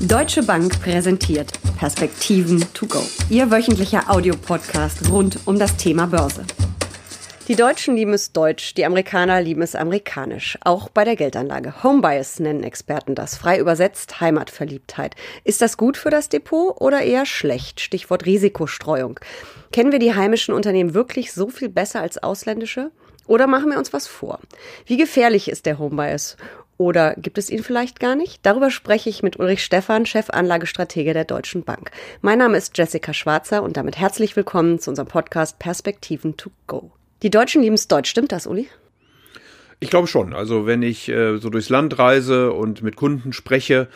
Deutsche Bank präsentiert Perspektiven to go. Ihr wöchentlicher Audiopodcast rund um das Thema Börse. Die Deutschen lieben es deutsch, die Amerikaner lieben es amerikanisch. Auch bei der Geldanlage. Homebias nennen Experten das. Frei übersetzt Heimatverliebtheit. Ist das gut für das Depot oder eher schlecht? Stichwort Risikostreuung. Kennen wir die heimischen Unternehmen wirklich so viel besser als ausländische? Oder machen wir uns was vor? Wie gefährlich ist der Homebias? Oder gibt es ihn vielleicht gar nicht? Darüber spreche ich mit Ulrich Stephan, Chefanlagestratege der Deutschen Bank. Mein Name ist Jessica Schwarzer und damit herzlich willkommen zu unserem Podcast Perspektiven to go. Die Deutschen lieben es deutsch, stimmt das, Uli? Ich glaube schon. Also wenn ich äh, so durchs Land reise und mit Kunden spreche,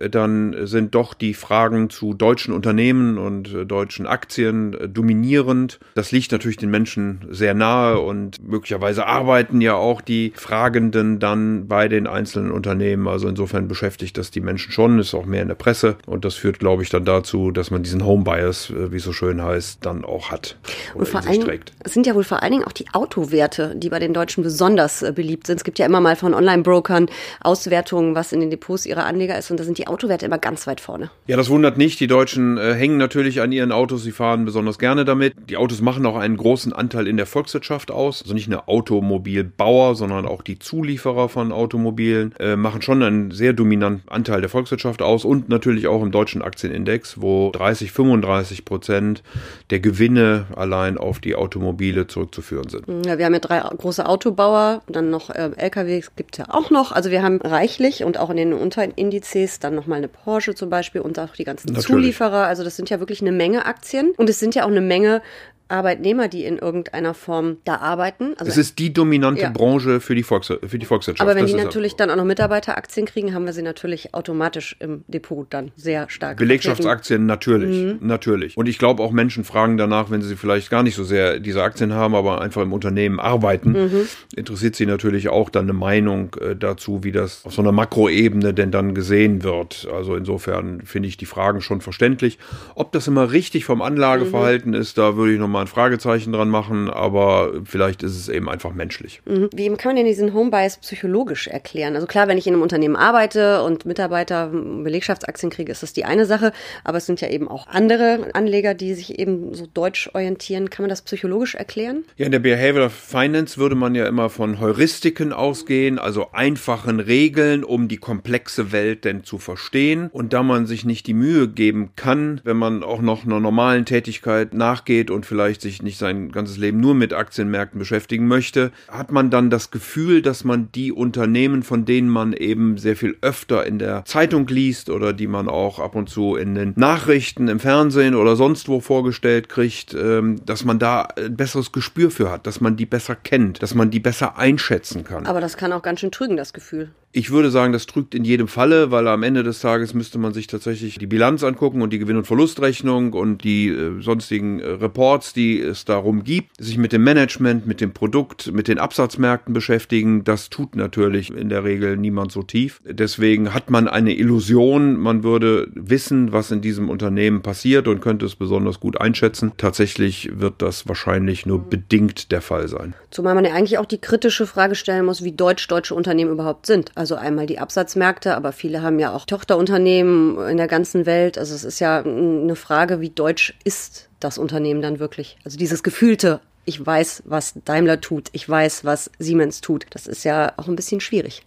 äh, dann sind doch die Fragen zu deutschen Unternehmen und äh, deutschen Aktien äh, dominierend. Das liegt natürlich den Menschen sehr nahe und möglicherweise arbeiten ja auch die Fragenden dann bei den einzelnen Unternehmen. Also insofern beschäftigt das die Menschen schon, ist auch mehr in der Presse und das führt, glaube ich, dann dazu, dass man diesen Home Bias, äh, wie es so schön heißt, dann auch hat und vor allem, Es sind ja wohl vor allen Dingen auch die Autowerte, die bei den Deutschen besonders beliebt beliebt sind. Es gibt ja immer mal von Online-Brokern Auswertungen, was in den Depots ihrer Anleger ist und da sind die Autowerte immer ganz weit vorne. Ja, das wundert nicht. Die Deutschen äh, hängen natürlich an ihren Autos, sie fahren besonders gerne damit. Die Autos machen auch einen großen Anteil in der Volkswirtschaft aus. Also nicht nur Automobilbauer, sondern auch die Zulieferer von Automobilen äh, machen schon einen sehr dominanten Anteil der Volkswirtschaft aus und natürlich auch im deutschen Aktienindex, wo 30, 35 Prozent der Gewinne allein auf die Automobile zurückzuführen sind. Ja, wir haben ja drei große Autobauer, dann noch äh, LKWs gibt es ja auch noch. Also wir haben reichlich und auch in den Unterindizes dann nochmal eine Porsche zum Beispiel und auch die ganzen Natürlich. Zulieferer. Also das sind ja wirklich eine Menge Aktien und es sind ja auch eine Menge Arbeitnehmer, die in irgendeiner Form da arbeiten. Also es ist die dominante ja. Branche für die, Volks für die Volkswirtschaft. Aber wenn das die natürlich auch. dann auch noch Mitarbeiteraktien kriegen, haben wir sie natürlich automatisch im Depot dann sehr stark. Belegschaftsaktien natürlich, mhm. natürlich. Und ich glaube auch Menschen fragen danach, wenn sie vielleicht gar nicht so sehr diese Aktien haben, aber einfach im Unternehmen arbeiten, mhm. interessiert sie natürlich auch dann eine Meinung äh, dazu, wie das auf so einer Makroebene denn dann gesehen wird. Also insofern finde ich die Fragen schon verständlich. Ob das immer richtig vom Anlageverhalten mhm. ist, da würde ich nochmal mal ein Fragezeichen dran machen, aber vielleicht ist es eben einfach menschlich. Mhm. Wie kann man denn diesen Homebias psychologisch erklären? Also klar, wenn ich in einem Unternehmen arbeite und Mitarbeiter Belegschaftsaktien kriege, ist das die eine Sache, aber es sind ja eben auch andere Anleger, die sich eben so deutsch orientieren. Kann man das psychologisch erklären? Ja, in der Behavioral Finance würde man ja immer von Heuristiken ausgehen, also einfachen Regeln, um die komplexe Welt denn zu verstehen. Und da man sich nicht die Mühe geben kann, wenn man auch noch einer normalen Tätigkeit nachgeht und vielleicht vielleicht sich nicht sein ganzes Leben nur mit Aktienmärkten beschäftigen möchte, hat man dann das Gefühl, dass man die Unternehmen, von denen man eben sehr viel öfter in der Zeitung liest oder die man auch ab und zu in den Nachrichten im Fernsehen oder sonst wo vorgestellt kriegt, ähm, dass man da ein besseres Gespür für hat, dass man die besser kennt, dass man die besser einschätzen kann. Aber das kann auch ganz schön trügen, das Gefühl. Ich würde sagen, das trügt in jedem Falle, weil am Ende des Tages müsste man sich tatsächlich die Bilanz angucken und die Gewinn- und Verlustrechnung und die äh, sonstigen äh, Reports, die es darum gibt, sich mit dem Management, mit dem Produkt, mit den Absatzmärkten beschäftigen. Das tut natürlich in der Regel niemand so tief. Deswegen hat man eine Illusion, man würde wissen, was in diesem Unternehmen passiert und könnte es besonders gut einschätzen. Tatsächlich wird das wahrscheinlich nur bedingt der Fall sein. Zumal man ja eigentlich auch die kritische Frage stellen muss, wie deutsch deutsche Unternehmen überhaupt sind. Also einmal die Absatzmärkte, aber viele haben ja auch Tochterunternehmen in der ganzen Welt. Also es ist ja eine Frage, wie deutsch ist das Unternehmen dann wirklich? Also dieses gefühlte, ich weiß, was Daimler tut, ich weiß, was Siemens tut. Das ist ja auch ein bisschen schwierig.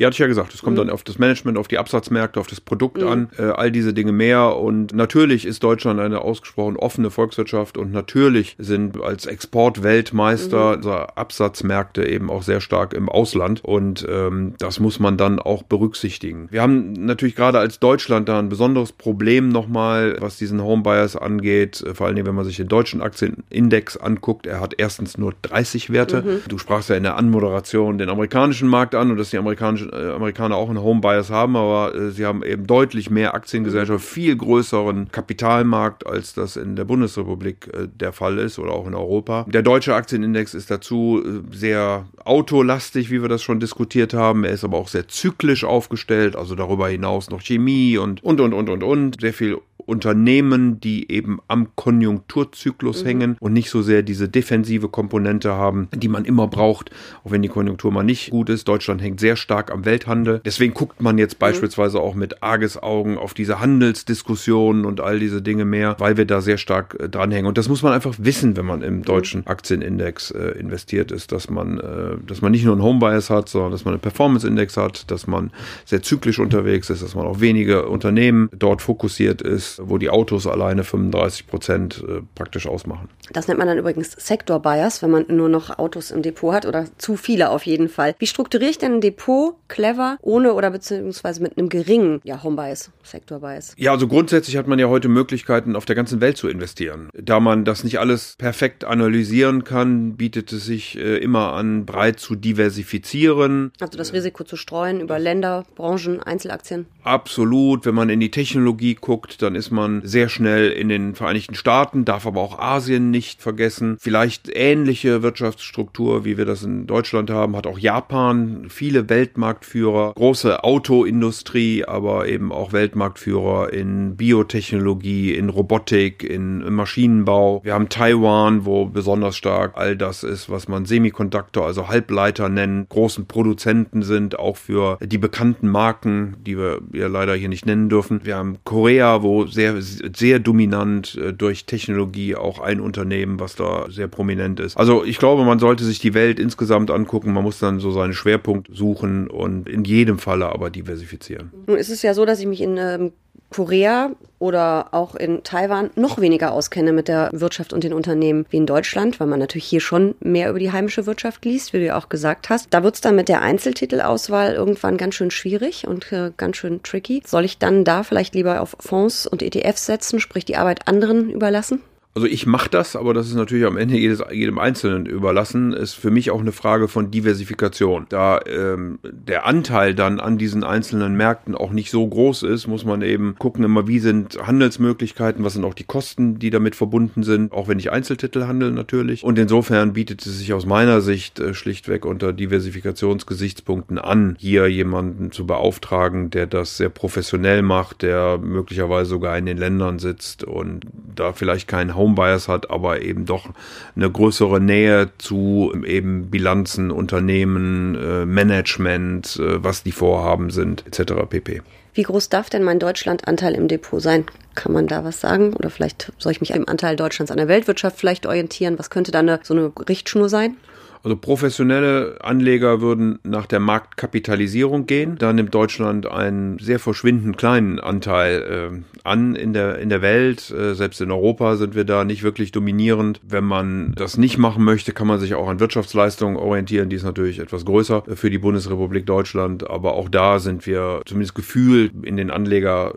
Ja, hatte ich ja gesagt, es kommt mhm. dann auf das Management, auf die Absatzmärkte, auf das Produkt mhm. an, äh, all diese Dinge mehr. Und natürlich ist Deutschland eine ausgesprochen offene Volkswirtschaft und natürlich sind als Exportweltmeister mhm. Absatzmärkte eben auch sehr stark im Ausland. Und ähm, das muss man dann auch berücksichtigen. Wir haben natürlich gerade als Deutschland da ein besonderes Problem nochmal, was diesen Homebuyers angeht. Vor allen Dingen, wenn man sich den deutschen Aktienindex anguckt. Er hat erstens nur 30 Werte. Mhm. Du sprachst ja in der Anmoderation den amerikanischen Markt an und dass die amerikanischen äh, Amerikaner auch einen Home Bias haben, aber äh, sie haben eben deutlich mehr Aktiengesellschaft, viel größeren Kapitalmarkt, als das in der Bundesrepublik äh, der Fall ist oder auch in Europa. Der deutsche Aktienindex ist dazu äh, sehr autolastig, wie wir das schon diskutiert haben. Er ist aber auch sehr zyklisch aufgestellt, also darüber hinaus noch Chemie und und und und und und sehr viel Unternehmen, die eben am Konjunkturzyklus mhm. hängen und nicht so sehr diese defensive Komponente haben, die man immer braucht, auch wenn die Konjunktur mal nicht gut ist. Deutschland hängt sehr stark am Welthandel. Deswegen guckt man jetzt mhm. beispielsweise auch mit Argesaugen auf diese Handelsdiskussionen und all diese Dinge mehr, weil wir da sehr stark äh, dranhängen. Und das muss man einfach wissen, wenn man im mhm. deutschen Aktienindex äh, investiert ist, dass man, äh, dass man nicht nur einen Homebias hat, sondern dass man einen Performance-Index hat, dass man sehr zyklisch unterwegs ist, dass man auf wenige Unternehmen dort fokussiert ist, wo die Autos alleine 35 Prozent äh, praktisch ausmachen. Das nennt man dann übrigens Sector Bias, wenn man nur noch Autos im Depot hat oder zu viele auf jeden Fall. Wie strukturiere ich denn ein Depot clever ohne oder beziehungsweise mit einem geringen ja, Home Bias, Sector Bias? Ja, also grundsätzlich hat man ja heute Möglichkeiten, auf der ganzen Welt zu investieren. Da man das nicht alles perfekt analysieren kann, bietet es sich äh, immer an, breit zu diversifizieren. Also das Risiko zu streuen über Länder, Branchen, Einzelaktien? Absolut. Wenn man in die Technologie guckt, dann ist man sehr schnell in den Vereinigten Staaten, darf aber auch Asien nicht vergessen. Vielleicht ähnliche Wirtschaftsstruktur, wie wir das in Deutschland haben, hat auch Japan viele Weltmarktführer, große Autoindustrie, aber eben auch Weltmarktführer in Biotechnologie, in Robotik, in Maschinenbau. Wir haben Taiwan, wo besonders stark all das ist, was man Semikonduktor, also Halbleiter nennen, großen Produzenten sind, auch für die bekannten Marken, die wir ja leider hier nicht nennen dürfen. Wir haben Korea, wo sehr, sehr dominant äh, durch Technologie auch ein Unternehmen, was da sehr prominent ist. Also ich glaube, man sollte sich die Welt insgesamt angucken. Man muss dann so seinen Schwerpunkt suchen und in jedem Falle aber diversifizieren. Nun ist es ja so, dass ich mich in ähm, Korea oder auch in Taiwan noch weniger auskenne mit der Wirtschaft und den Unternehmen wie in Deutschland, weil man natürlich hier schon mehr über die heimische Wirtschaft liest, wie du ja auch gesagt hast. Da wird es dann mit der Einzeltitelauswahl irgendwann ganz schön schwierig und äh, ganz schön tricky. Soll ich dann da vielleicht lieber auf Fonds und ETFs setzen, sprich die Arbeit anderen überlassen? Also ich mache das, aber das ist natürlich am Ende jedes, jedem Einzelnen überlassen. Ist für mich auch eine Frage von Diversifikation. Da ähm, der Anteil dann an diesen einzelnen Märkten auch nicht so groß ist, muss man eben gucken, immer wie sind Handelsmöglichkeiten, was sind auch die Kosten, die damit verbunden sind, auch wenn ich Einzeltitel handle natürlich. Und insofern bietet es sich aus meiner Sicht äh, schlichtweg unter Diversifikationsgesichtspunkten an, hier jemanden zu beauftragen, der das sehr professionell macht, der möglicherweise sogar in den Ländern sitzt und da vielleicht kein Homebias hat, aber eben doch eine größere Nähe zu eben Bilanzen, Unternehmen, äh, Management, äh, was die Vorhaben sind, etc. pp. Wie groß darf denn mein Deutschlandanteil im Depot sein? Kann man da was sagen? Oder vielleicht soll ich mich am Anteil Deutschlands an der Weltwirtschaft vielleicht orientieren? Was könnte da eine, so eine Richtschnur sein? Also professionelle Anleger würden nach der Marktkapitalisierung gehen. Da nimmt Deutschland einen sehr verschwindend kleinen Anteil äh, an in der, in der Welt. Äh, selbst in Europa sind wir da nicht wirklich dominierend. Wenn man das nicht machen möchte, kann man sich auch an Wirtschaftsleistungen orientieren. Die ist natürlich etwas größer für die Bundesrepublik Deutschland. Aber auch da sind wir zumindest gefühlt in den Anleger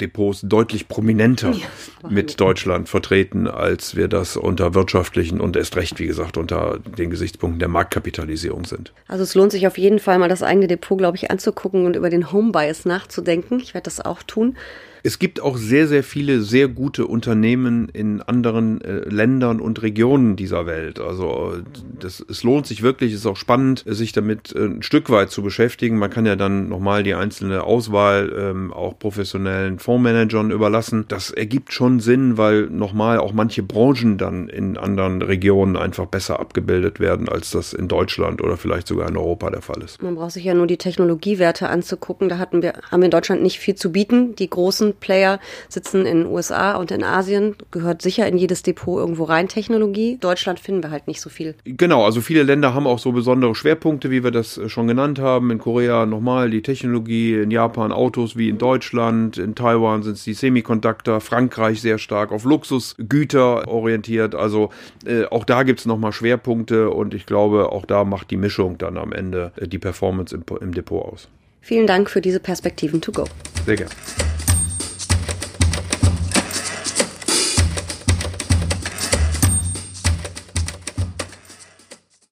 Depots deutlich prominenter ja, mit Deutschland vertreten, als wir das unter wirtschaftlichen und erst recht, wie gesagt, unter den Gesichtspunkten der Marktkapitalisierung sind. Also es lohnt sich auf jeden Fall mal das eigene Depot, glaube ich, anzugucken und über den Home Bias nachzudenken. Ich werde das auch tun. Es gibt auch sehr, sehr viele sehr gute Unternehmen in anderen äh, Ländern und Regionen dieser Welt. Also das, es lohnt sich wirklich, es ist auch spannend, sich damit äh, ein Stück weit zu beschäftigen. Man kann ja dann nochmal die einzelne Auswahl ähm, auch professionellen Fondsmanagern überlassen. Das ergibt schon Sinn, weil nochmal auch manche Branchen dann in anderen Regionen einfach besser abgebildet werden, als das in Deutschland oder vielleicht sogar in Europa der Fall ist. Man braucht sich ja nur die Technologiewerte anzugucken. Da hatten wir, haben wir in Deutschland nicht viel zu bieten. Die großen Player sitzen in den USA und in Asien, gehört sicher in jedes Depot irgendwo rein Technologie. Deutschland finden wir halt nicht so viel. Genau, also viele Länder haben auch so besondere Schwerpunkte, wie wir das äh, schon genannt haben. In Korea nochmal die Technologie, in Japan Autos wie in Deutschland, in Taiwan sind es die Semiconductor, Frankreich sehr stark auf Luxusgüter orientiert. Also äh, auch da gibt es nochmal Schwerpunkte und ich glaube, auch da macht die Mischung dann am Ende äh, die Performance im, im Depot aus. Vielen Dank für diese Perspektiven to go. Sehr gerne.